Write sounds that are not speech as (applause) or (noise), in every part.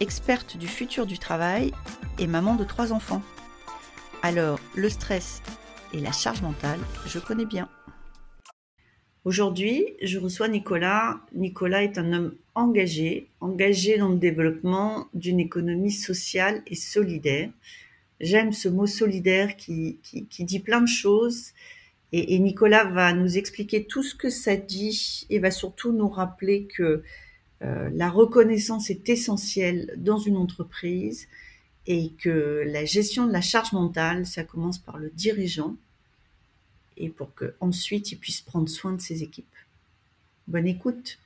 experte du futur du travail et maman de trois enfants. Alors, le stress et la charge mentale, je connais bien. Aujourd'hui, je reçois Nicolas. Nicolas est un homme engagé, engagé dans le développement d'une économie sociale et solidaire. J'aime ce mot solidaire qui, qui, dit plein de choses. Et, Nicolas va nous expliquer tout ce que ça dit et va surtout nous rappeler que la reconnaissance est essentielle dans une entreprise et que la gestion de la charge mentale, ça commence par le dirigeant et pour qu'ensuite il puisse prendre soin de ses équipes. Bonne écoute.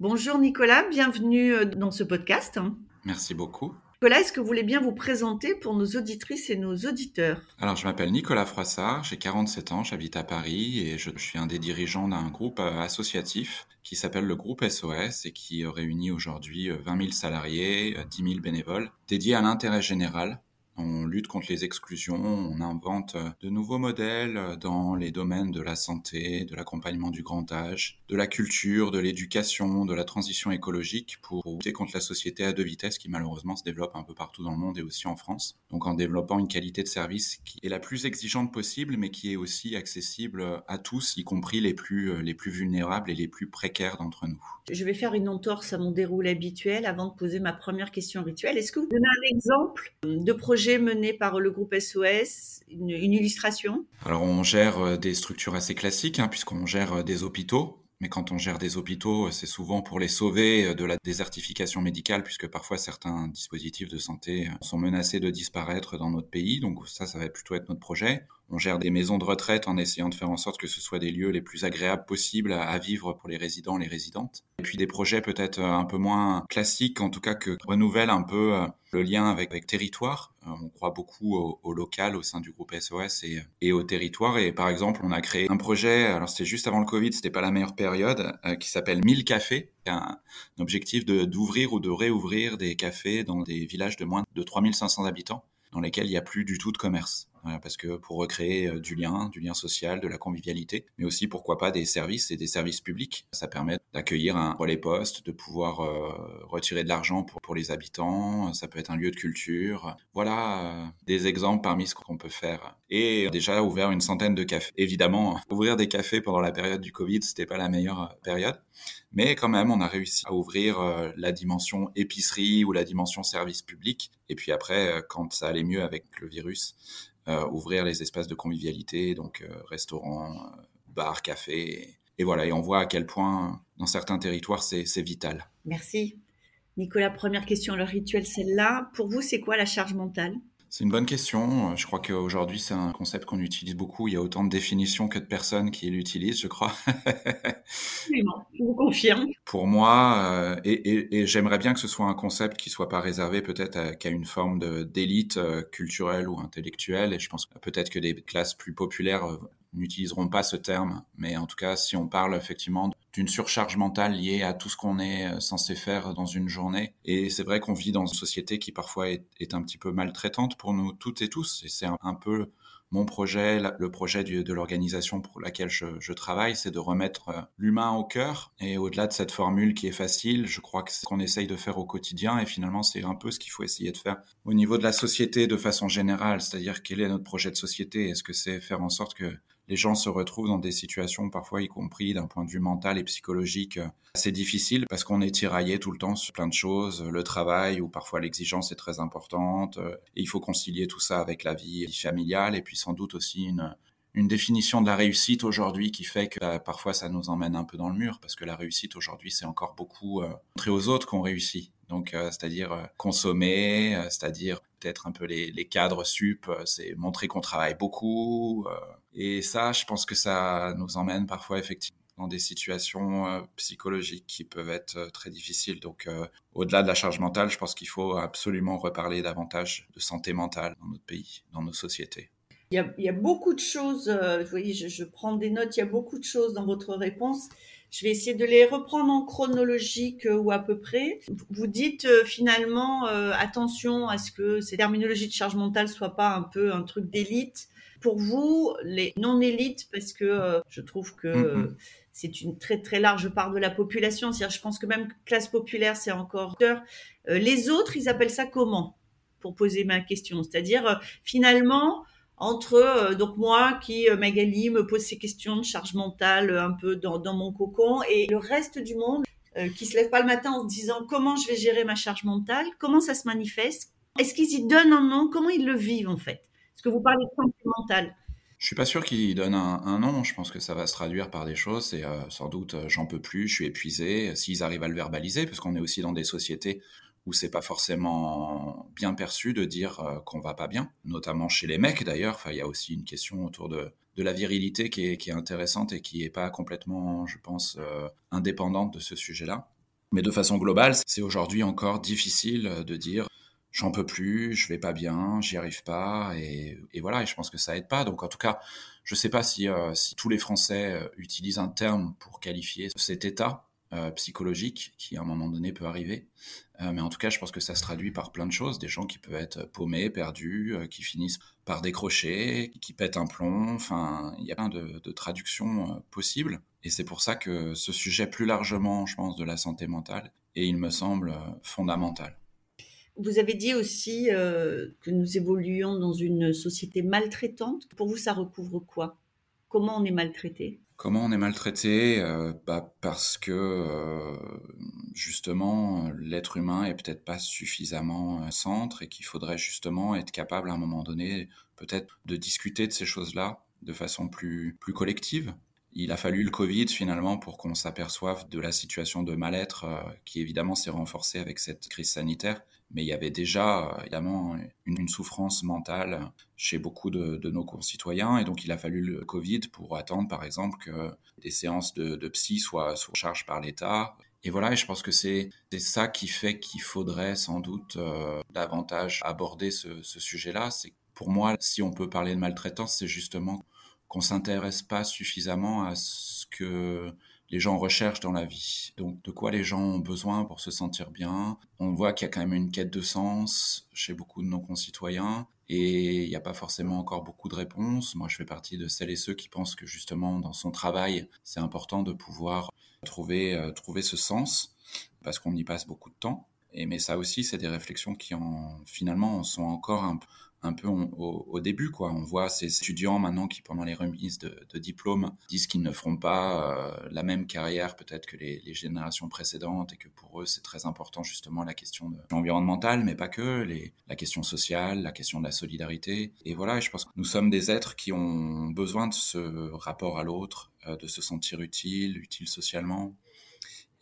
Bonjour Nicolas, bienvenue euh, dans ce podcast. Merci beaucoup. Nicolas, est-ce que vous voulez bien vous présenter pour nos auditrices et nos auditeurs? Alors, je m'appelle Nicolas Froissart, j'ai 47 ans, j'habite à Paris et je, suis un des dirigeants d'un groupe euh, associatif qui s'appelle le groupe SOS et qui réunit aujourd'hui 20 000 salariés, 10 000 bénévoles, dédiés à l'intérêt général on lutte contre les exclusions, on invente de nouveaux modèles dans les domaines de la santé, de l'accompagnement du grand âge, de la culture, de l'éducation, de la transition écologique pour lutter contre la société à deux vitesses qui malheureusement se développe un peu partout dans le monde et aussi en France. Donc en développant une qualité de service qui est la plus exigeante possible mais qui est aussi accessible à tous, y compris les plus, les plus vulnérables et les plus précaires d'entre nous. Je vais faire une entorse à mon déroulé habituel avant de poser ma première question rituelle. Est-ce que vous donnez un exemple de projet mené par le groupe SOS, une, illustration? Alors on gère euh, des structures assez classiques, hein, puisqu'on gère euh, des hôpitaux. Mais quand on gère des hôpitaux, euh, c'est souvent pour les sauver de la désertification médicale, puisque parfois certains dispositifs de santé sont menacés de disparaître dans notre pays. Donc ça, ça va plutôt être notre projet. On gère des maisons de retraite en essayant de faire en sorte que ce soit des lieux les plus agréables possibles à vivre pour les résidents, les résidentes. Et puis des projets peut-être un peu moins classiques, en tout cas que renouvellent un peu le lien avec, territoire. Euh, on croit beaucoup au, local au sein du groupe SOS et, et, au territoire. Et par exemple, on a créé un projet, alors c'était juste avant le Covid, c'était pas la meilleure période, euh, qui s'appelle 1000 cafés. Un, un objectif d'ouvrir ou de réouvrir des cafés dans des villages de moins de 3500 habitants dans lesquels il n'y a plus du tout de commerce parce que pour recréer euh, du lien, du lien social, de la convivialité, mais aussi pourquoi pas des services et des services publics. Ça permet d'accueillir un relais poste, de pouvoir euh, retirer de l'argent pour, les habitants. Ça peut être un lieu de culture. Voilà euh, des exemples parmi ce qu'on peut faire. Et déjà ouvert une centaine de cafés. Évidemment, (laughs) ouvrir des cafés pendant la période du Covid, c'était pas la meilleure période, mais quand même, on a réussi à ouvrir la dimension épicerie ou la dimension service public. Et puis après, quand ça allait mieux avec le virus, ouvrir les espaces de convivialité, donc euh, restaurants, euh, bars, cafés. Et, voilà, et on voit à quel point dans certains territoires c'est vital. Merci. Nicolas, première question, le rituel, celle-là. Pour vous, c'est quoi la charge mentale? C'est une bonne question. Je crois qu'aujourd'hui, c'est un concept qu'on utilise beaucoup. Il y a autant de définitions que de personnes qui l'utilisent, je crois. oui, je vous confirme. Pour moi, euh, et, j'aimerais bien que ce soit un concept qui soit pas réservé peut-être qu'à une forme d'élite euh, culturelle ou intellectuelle. Et je pense peut-être que des classes plus populaires euh, n'utiliseront pas ce terme. Mais en tout cas, si on parle effectivement d'une surcharge mentale liée à tout ce qu'on est euh, censé faire dans une journée. Et c'est vrai qu'on vit dans une société qui parfois est, un petit peu maltraitante pour nous toutes et tous. Et c'est un, peu mon projet, le projet de l'organisation pour laquelle je, travaille, c'est de remettre euh, l'humain au cœur. Et au-delà de cette formule qui est facile, je crois que c'est ce qu'on essaye de faire au quotidien. Et finalement, c'est un peu ce qu'il faut essayer de faire au niveau de la société de façon générale. C'est-à-dire, quel est notre projet de société? Est-ce que c'est faire en sorte que les gens se retrouvent dans des situations parfois, y compris d'un point de vue mental psychologique, euh, assez difficiles parce qu'on est tiraillé tout le temps sur plein de choses, le travail ou parfois l'exigence est très importante euh, et il faut concilier tout ça avec la vie familiale et puis sans doute aussi une, définition de la réussite aujourd'hui qui fait que euh, parfois ça nous emmène un peu dans le mur parce que la réussite aujourd'hui c'est encore beaucoup montrer aux autres qu'on réussit. Donc c'est-à-dire consommer, c'est-à-dire peut-être un peu les, les cadres sup, c'est montrer qu'on travaille beaucoup, et ça, je pense que ça nous emmène parfois effectivement dans des situations psychologiques qui peuvent être très difficiles. Donc, au-delà de la charge mentale, je pense qu'il faut absolument reparler davantage de santé mentale dans notre pays, dans nos sociétés. Il y a, beaucoup de choses, vous voyez, je, je prends des notes, il y a beaucoup de choses dans votre réponse. Je vais essayer de les reprendre en chronologique euh, ou à peu près. Vous dites euh, finalement euh, attention à ce que ces terminologies de charge mentale soient pas un peu un truc d'élite. Pour vous, les non-élites, parce que je trouve que mm-hmm. C'est une très très large part de la population. C'est-à-dire, je pense que même classe populaire, c'est encore. les autres, ils appellent ça comment? Pour poser ma question. C'est-à-dire, finalement, entre euh, donc moi qui euh, Magali me pose ces questions de charge mentale euh, un peu dans, mon cocon et le reste du monde qui se lève pas le matin en se disant comment je vais gérer ma charge mentale, comment ça se manifeste, est-ce qu'ils y donnent un nom, comment ils le vivent en fait? Est-ce que vous parlez de santé mentale? Je suis pas sûr qu'ils donnent un, nom. Je pense que ça va se traduire par des choses. C'est sans doute j'en peux plus, je suis épuisé. S'ils arrivent à le verbaliser, parce qu'on est aussi dans des sociétés où c'est pas forcément bien perçu de dire euh, qu'on va pas bien, notamment chez les mecs d'ailleurs. Enfin, il y a aussi une question autour de, de la virilité qui est, qui est, intéressante et qui est pas complètement, je pense, euh, indépendante de ce sujet-là. Mais de façon globale, c'est aujourd'hui encore difficile de dire j'en peux plus, je vais pas bien, j'y arrive pas, et, voilà. Et je pense que ça aide pas. Donc en tout cas, je sais pas si, euh, si tous les Français utilisent un terme pour qualifier cet état euh, psychologique qui à un moment donné peut arriver. Euh, mais en tout cas, je pense que ça se traduit par plein de choses. Des gens qui peuvent être paumés, perdus, euh, qui finissent par décrocher, qui pètent un plomb. Enfin, il y a plein de, de traductions possibles. Et c'est pour ça que ce sujet plus largement, je pense, de la santé mentale, et il me semble fondamental. Vous avez dit aussi que nous évoluions dans une société maltraitante. Pour vous, ça recouvre quoi? Comment on est maltraité? Comment on est maltraité? Euh, bah Parce que euh, justement, l'être humain est peut-être pas suffisamment euh, centre et qu'il faudrait justement être capable à un moment donné peut-être de discuter de ces choses-là de façon plus collective. Il a fallu le Covid finalement pour qu'on s'aperçoive de la situation de mal-être qui évidemment s'est renforcée avec cette crise sanitaire mais il y avait déjà évidemment une, souffrance mentale chez beaucoup de, nos concitoyens et donc il a fallu le Covid pour attendre par exemple que des séances de, psy soient sous charge par l'État. Et voilà, et je pense que c'est ça qui fait qu'il faudrait sans doute euh, davantage aborder ce, ce sujet-là. C'est pour moi, si on peut parler de maltraitance, c'est justement qu'on s'intéresse pas suffisamment à ce que les gens recherchent dans la vie. Donc, de quoi les gens ont besoin pour se sentir bien? On voit qu'il y a quand même une quête de sens chez beaucoup de nos concitoyens et il n'y a pas forcément encore beaucoup de réponses. Moi, je fais partie de celles et ceux qui pensent que justement, dans son travail, c'est important de pouvoir trouver, euh, trouver ce sens parce qu'on y passe beaucoup de temps. Et mais ça aussi, c'est des réflexions qui en, finalement sont encore un, un peu au, début. Quoi. On voit ces étudiants maintenant qui, pendant les remises de, diplômes, disent qu'ils ne feront pas euh, la même carrière peut-être que les, générations précédentes et que pour eux, c'est très important justement la question environnementale, mais pas que, la question sociale, la question de la solidarité. Et voilà, je pense que nous sommes des êtres qui ont besoin de ce rapport à l'autre, euh, de se sentir utile, utile socialement.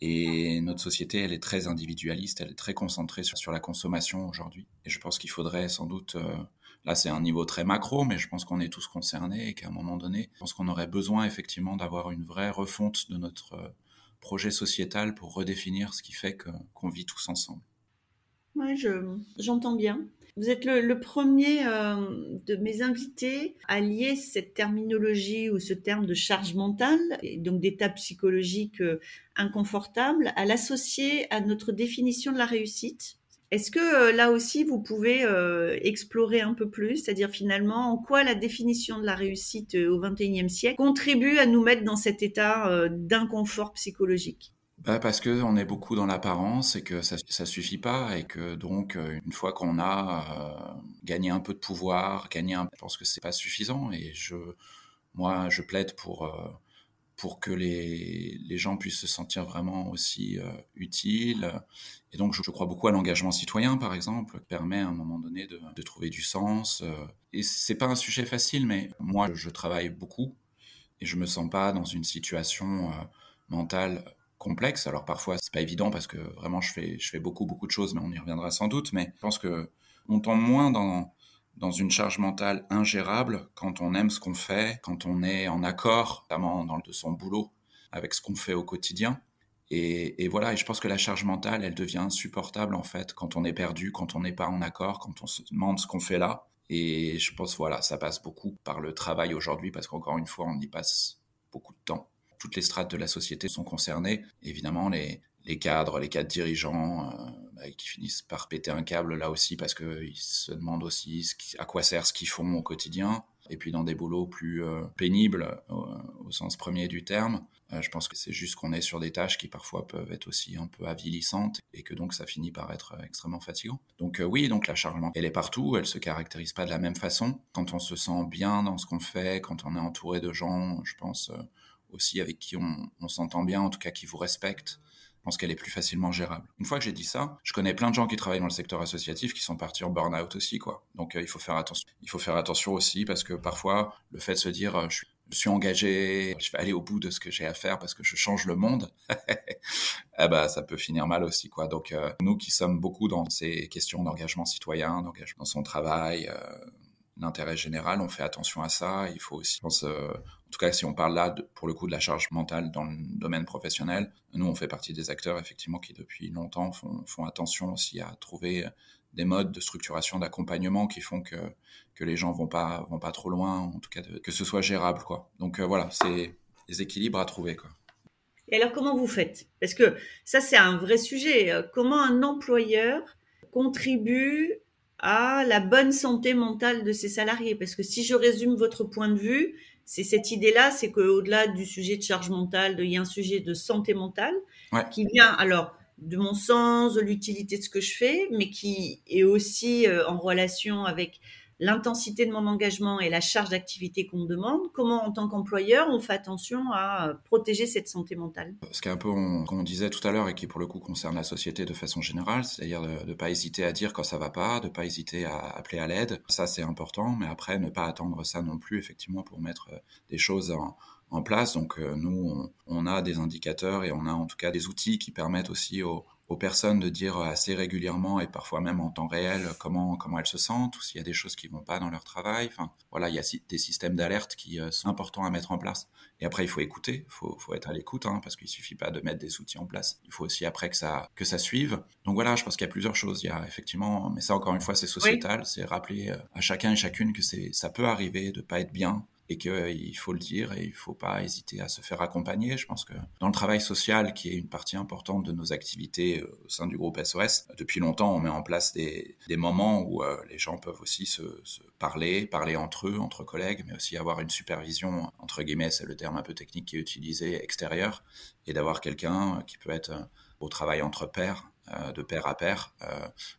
Et notre société, elle est très individualiste, elle est très concentrée sur, la consommation aujourd'hui. Et je pense qu'il faudrait sans doute, euh, là c'est un niveau très macro, mais je pense qu'on est tous concernés et qu'à un moment donné, je pense qu'on aurait besoin effectivement d'avoir une vraie refonte de notre euh, projet sociétal pour redéfinir ce qui fait qu'on vit tous ensemble. Oui, j'entends bien. Vous êtes le, premier euh, de mes invités à lier cette terminologie ou ce terme de charge mentale, et donc d'état psychologique euh, inconfortable, à l'associer à notre définition de la réussite. Est-ce que euh, là aussi vous pouvez explorer un peu plus, c'est-à-dire finalement en quoi la définition de la réussite au XXIe siècle contribue à nous mettre dans cet état d'inconfort psychologique? Bah parce que on est beaucoup dans l'apparence et que ça ça suffit pas et que donc euh, une fois qu'on a euh, gagné un peu de pouvoir, gagné un, je pense que c'est pas suffisant et je moi je plaide pour euh, pour que les, les gens puissent se sentir vraiment aussi utiles. Et donc, je, crois beaucoup à l'engagement citoyen, par exemple, qui permet à un moment donné de, de trouver du sens. Et c'est pas un sujet facile, mais moi, je travaille beaucoup et je me sens pas dans une situation mentale complexe. Alors parfois, c'est pas évident parce que vraiment, je fais, je fais beaucoup, beaucoup de choses, mais on y reviendra sans doute. Mais je pense que on tombe moins dans, dans une charge mentale ingérable quand on aime ce qu'on fait, quand on est en accord, notamment dans de son boulot, avec ce qu'on fait au quotidien. Et, voilà, et je pense que la charge mentale, elle devient insupportable en fait quand on est perdu, quand on n'est pas en accord, quand on se demande ce qu'on fait là. Et je pense, voilà, ça passe beaucoup par le travail aujourd'hui parce qu'encore une fois, on y passe beaucoup de temps. Toutes les strates de la société sont concernées. Évidemment, les, cadres, les cadres dirigeants, euh, bah, qui finissent par péter un câble là aussi parce qu'ils se demandent aussi à quoi sert ce qu'ils font au quotidien. Et puis dans des boulots plus euh, pénibles au, sens premier du terme, euh, je pense que c'est juste qu'on est sur des tâches qui parfois peuvent être aussi un peu avilissantes et que donc ça finit par être extrêmement fatigant. Donc oui, donc la charge mentale, elle est partout, elle se caractérise pas de la même façon. Quand on se sent bien dans ce qu'on fait, quand on est entouré de gens, je pense aussi avec qui on, s'entend bien, en tout cas qui vous respectent, je pense qu'elle est plus facilement gérable. Une fois que j'ai dit ça, je connais plein de gens qui travaillent dans le secteur associatif qui sont partis en burn-out aussi, quoi. Donc euh, il faut faire attention. Il faut faire attention aussi parce que parfois le fait de se dire euh, je, suis, engagé, je vais aller au bout de ce que j'ai à faire parce que je change le monde, (laughs) eh ben ça peut finir mal aussi, quoi. Donc euh, nous qui sommes beaucoup dans ces questions d'engagement citoyen, d'engagement dans son travail l'intérêt général, on fait attention à ça. Il faut aussi, euh, en tout cas, si on parle là pour le coup de la charge mentale dans le domaine professionnel, nous, on fait partie des acteurs effectivement qui depuis longtemps font, font attention aussi à trouver des modes de structuration, d'accompagnement qui font que, que les gens vont pas, vont pas trop loin, en tout cas que ce soit gérable. Quoi. Donc euh, voilà, c'est des équilibres à trouver. Quoi. Et alors comment vous faites? Parce que ça, c'est un vrai sujet. Comment un employeur contribue à la bonne santé mentale de ses salariés. Parce que si je résume votre point de vue, c'est cette idée-là, c'est qu'au-delà du sujet de charge mentale, il y a un sujet de santé mentale qui vient alors de mon sens, de l'utilité de ce que je fais, mais qui est aussi euh, en relation avec l'intensité de mon engagement et la charge d'activité qu'on me demande, comment en tant qu'employeur on fait attention à protéger cette santé mentale? Ce qui est un peu, comme on disait tout à l'heure, et qui pour le coup concerne la société de façon générale, c'est-à-dire de ne pas hésiter à dire quand ça va pas, de ne pas hésiter à appeler à l'aide, ça c'est important, mais après ne pas attendre ça non plus effectivement pour mettre euh, des choses en, place. Donc euh, nous, on, a des indicateurs et on a en tout cas des outils qui permettent aussi aux, aux personnes de dire assez régulièrement et parfois même en temps réel comment comment elles se sentent ou s'il y a des choses qui vont pas dans leur travail. Enfin, voilà, il y a des systèmes d'alerte qui euh, sont importants à mettre en place. Et après, il faut écouter, il faut, faut, être à l'écoute, hein, parce qu'il suffit pas de mettre des outils en place. Il faut aussi après que ça que ça suive. Donc voilà, je pense qu'il y a plusieurs choses. Il y a effectivement, mais ça encore une fois, c'est sociétal, c'est rappeler euh, à chacun et chacune que c'est ça peut arriver de pas être bien et qu'il faut le dire et il faut pas hésiter à se faire accompagner. Je pense que dans le travail social, qui est une partie importante de nos activités euh, au sein du groupe SOS, depuis longtemps, on met en place des, moments où euh, les gens peuvent aussi se, parler, parler entre eux, entre collègues, mais aussi avoir une supervision, entre guillemets, c'est le terme un peu technique qui est utilisé, extérieur, et d'avoir quelqu'un qui peut être au travail entre pairs, euh, de pair à pair,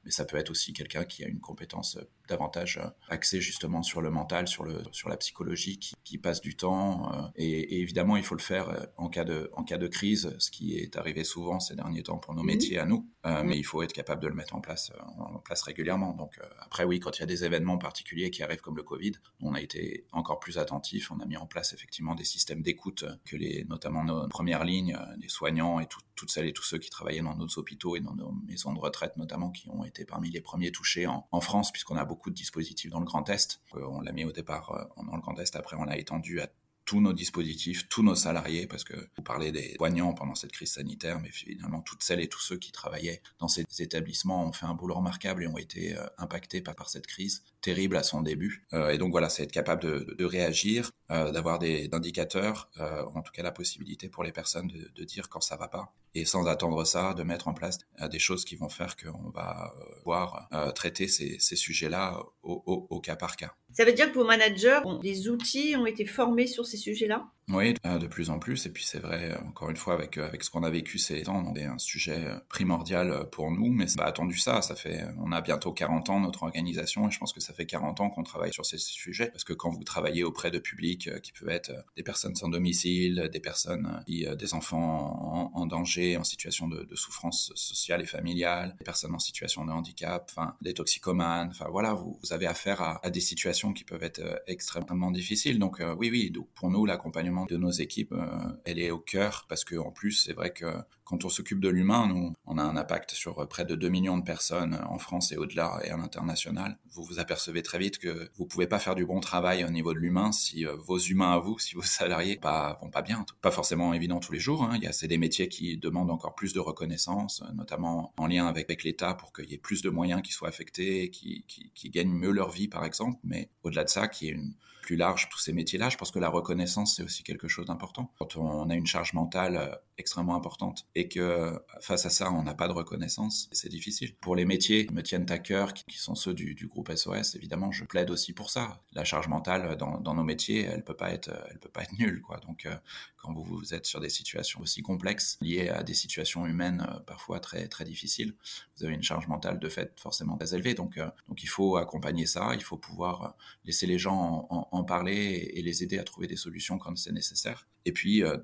mais ça peut être aussi quelqu'un qui a une compétence davantage euh, axé justement sur le mental, sur, le, sur la psychologie qui, qui passe du temps. Euh, et, évidemment, il faut le faire euh, en cas, de, en cas de crise, ce qui est arrivé souvent ces derniers temps pour nos métiers à nous. Mais il faut être capable de le mettre en place, en place régulièrement. Donc après, oui, quand il y a des événements particuliers qui arrivent comme le Covid, on a été encore plus attentifs. On a mis en place effectivement des systèmes d'écoute que les, notamment nos premières lignes, les soignants et toutes celles et tous ceux qui travaillaient dans nos hôpitaux et dans nos maisons de retraite notamment, qui ont été parmi les premiers touchés en, en France, puisqu'on a beaucoup de dispositifs dans le Grand Est. Euh, on l'a mis au départ euh, dans le Grand Est, après on l'a étendu à tous nos dispositifs, tous nos salariés, parce que vous parlez des soignants pendant cette crise sanitaire, mais finalement toutes celles et tous ceux qui travaillaient dans ces établissements ont fait un boulot remarquable et ont été euh, impactés par cette crise terrible à son début. et donc voilà, c'est être capable de, réagir, d'avoir des indicateurs, en tout cas la possibilité pour les personnes de, dire quand ça va pas, et sans attendre ça, de mettre en place des choses qui vont faire qu'on va pouvoir traiter ces, sujets-là au, au, cas par cas. Ça veut dire que vos managers, des outils ont été formés sur ces sujets-là? Oui, euh, de plus en plus. Et puis c'est vrai, euh, encore une fois, avec, euh, avec ce qu'on a vécu ces temps, c'est un sujet primordial pour nous, mais c'est pas attendu ça. Ça fait, on a bientôt 40 ans notre organisation et je pense que ça fait 40 ans qu'on travaille sur ces sujets parce que quand vous travaillez auprès de publics qui peuvent être des personnes sans domicile, des personnes des enfants en, danger, en situation de, souffrance sociale et familiale, des personnes en situation de handicap, des toxicomanes, enfin voilà, vous, avez affaire à, à, des situations qui peuvent être extrêmement difficiles. Donc oui, oui, donc pour nous, l'accompagnement de nos équipes, euh, elle est au cœur parce que en plus, c'est vrai que quand on s'occupe de l'humain, nous, on a un impact sur près de 2 millions de personnes en France et au-delà et à l'international. Vous vous apercevez très vite que vous pouvez pas faire du bon travail au niveau de l'humain si euh, vos humains à vous, si vos (laughs) salariés pas, vont pas bien. Pas forcément évident tous les jours. Hein. Il y a c'est des métiers qui demandent encore plus de reconnaissance, notamment en lien avec, l'État pour qu'il y ait plus de moyens qui soient affectés, qui, qui, qui gagnent mieux leur vie par exemple. Mais au-delà de ça, qui est une plus large, tous ces métiers-là. Je pense que la reconnaissance, c'est aussi quelque chose d'important. Quand on a une charge mentale euh, extrêmement importante et que euh, face à ça, on n'a pas de reconnaissance, c'est difficile. Pour les métiers qui me tiennent à cœur, qui sont ceux du, groupe SOS, évidemment, je plaide aussi pour ça. La charge mentale dans, dans nos métiers, elle peut pas être, elle peut pas être nulle, quoi. Donc, euh, quand vous, vous êtes sur des situations aussi complexes, liées à des situations humaines parfois très très difficiles, vous avez une charge mentale de fait forcément très élevée. Donc, donc il faut accompagner ça, il faut pouvoir laisser les gens en, parler et les aider à trouver des solutions quand c'est nécessaire. Et puis, euh,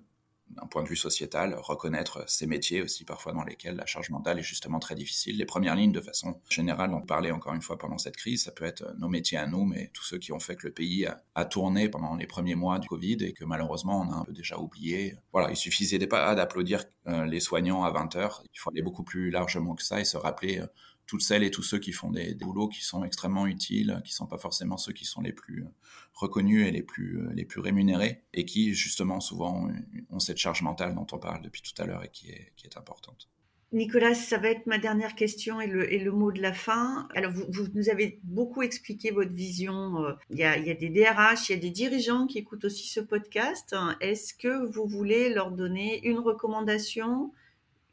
d'un point de vue sociétal, reconnaître ces métiers aussi parfois dans lesquels la charge mentale est justement très difficile. Les premières lignes, de façon générale, on parlait encore une fois pendant cette crise, ça peut être nos métiers à nous, mais tous ceux qui ont fait que le pays a, tourné pendant les premiers mois du Covid et que malheureusement on a un peu déjà oublié. Voilà, il suffisait pas d'applaudir euh, les soignants à 20 heures, il faut aller beaucoup plus largement que ça et se rappeler euh, toutes celles et tous ceux qui font des, boulots qui sont extrêmement utiles, qui sont pas forcément ceux qui sont les plus euh, reconnus et les plus, euh, les plus rémunérés, et qui justement souvent ont cette charge mentale dont on parle depuis tout à l'heure et qui est, qui est importante. Nicolas, ça va être ma dernière question et le, et le mot de la fin. Alors, vous, vous, nous avez beaucoup expliqué votre vision. Euh, il y, a, il y a des DRH, il y a des dirigeants qui écoutent aussi ce podcast. Est-ce que vous voulez leur donner une recommandation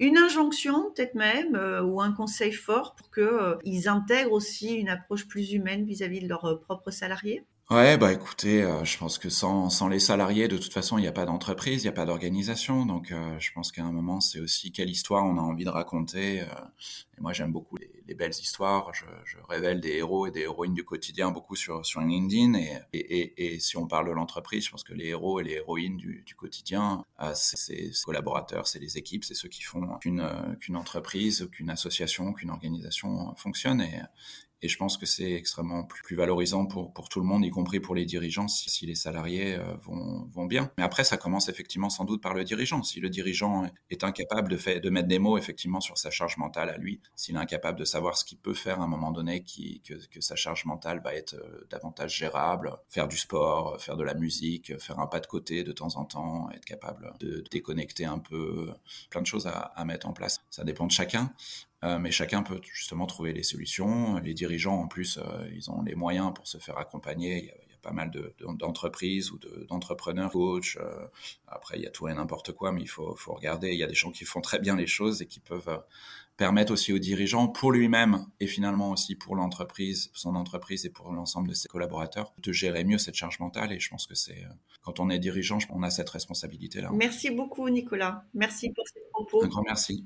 une injonction peut-être même euh, ou un conseil fort pour qu'ils euh, intègrent aussi une approche plus humaine vis-à-vis de leurs euh, propres salariés? Ouais, bah écoutez, je pense que sans, sans les salariés, de toute façon, il n'y a pas d'entreprise, il n'y a pas d'organisation. Donc, je pense qu'à un moment, c'est aussi quelle histoire on a envie de raconter. Et moi, j'aime beaucoup les, les, belles histoires. Je, révèle des héros et des héroïnes du quotidien beaucoup sur, sur LinkedIn. Et, et, si on parle de l'entreprise, je pense que les héros et les héroïnes du, du quotidien, c'est ses collaborateurs, c'est les équipes, c'est ceux qui font qu'une qu'une entreprise, qu'une association, qu'une organisation fonctionne. Et, et je pense que c'est extrêmement plus, valorisant pour, tout le monde, y compris pour les dirigeants, si, les salariés euh, vont, bien. Mais après, ça commence effectivement sans doute par le dirigeant. Si le dirigeant est incapable de, mettre des mots effectivement sur sa charge mentale à lui, s'il est incapable de savoir ce qu'il peut faire à un moment donné, que, sa charge mentale va être euh, davantage gérable, faire du sport, faire de la musique, faire un pas de côté de temps en temps, être capable de déconnecter un peu, plein de choses à, à mettre en place. Ça dépend de chacun. Euh, mais chacun peut justement trouver les solutions. Les dirigeants, en plus, euh, ils ont les moyens pour se faire accompagner. Il y a, il y a pas mal d'entreprises de, ou d'entrepreneurs, de, coachs. Euh, après, il y a tout et n'importe quoi, mais il faut, faut, regarder. Il y a des gens qui font très bien les choses et qui peuvent permettre aussi aux dirigeants, pour lui-même et finalement aussi pour l'entreprise, son entreprise et pour l'ensemble de ses collaborateurs, de gérer mieux cette charge mentale. Et je pense que c'est quand on est dirigeant, on a cette responsabilité-là. Merci beaucoup, Nicolas. Merci pour ces propos. Un grand merci.